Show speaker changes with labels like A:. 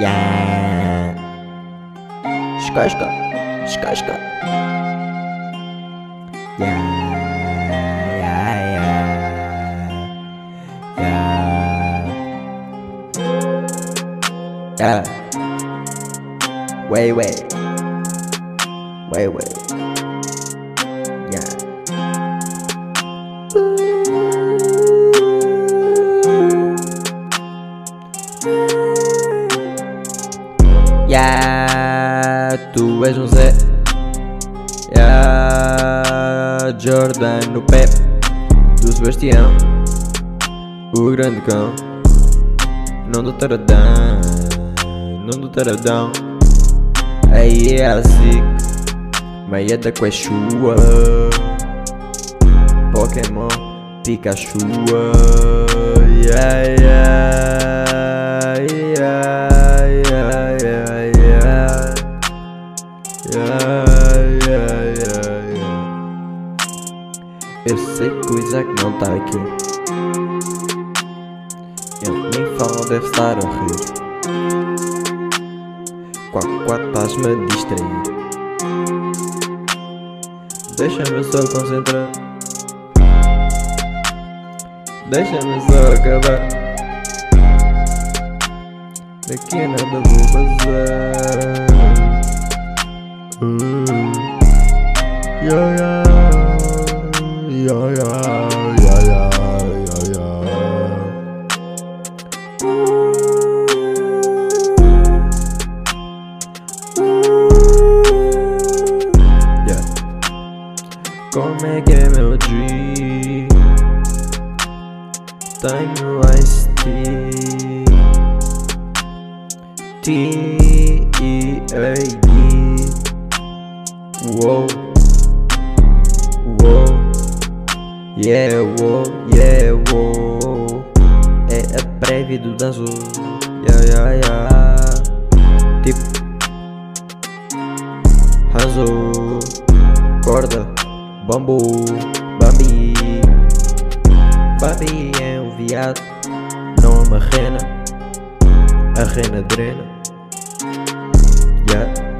A: Yeah. Escasca, escasca. Yeah, yeah, yeah. Yeah. Yeah. Wait, wait. Wait, wait. Yeah. Yeah, tu és um Zé. Yeah, Jordan no pé do Sebastião, o grande cão. Não do taradão, não do taradão. Aí é assim, meia da Quechua. Pokémon Pikachu. Yeah, Eu sei que o Isaac não tá aqui. Ele nem fala, deve estar a rir. Quá, quá, estás-me a distrair. Deixa-me só concentrar. Deixa-me só acabar. Daqui nada vou bazar. Uh, yeah, yeah, yeah, yeah, yeah, yeah, yeah, yeah. Yeah. Come make meu dream Time ice tea T E A D Whoa Yeah, whoa, yeah, whoa. É a prévia do danço. Yeah, yeah, yeah. Tipo Hanzo Corda Bambu Bambi. Bambi é um viado Não é uma rena. A rena drena. Yeah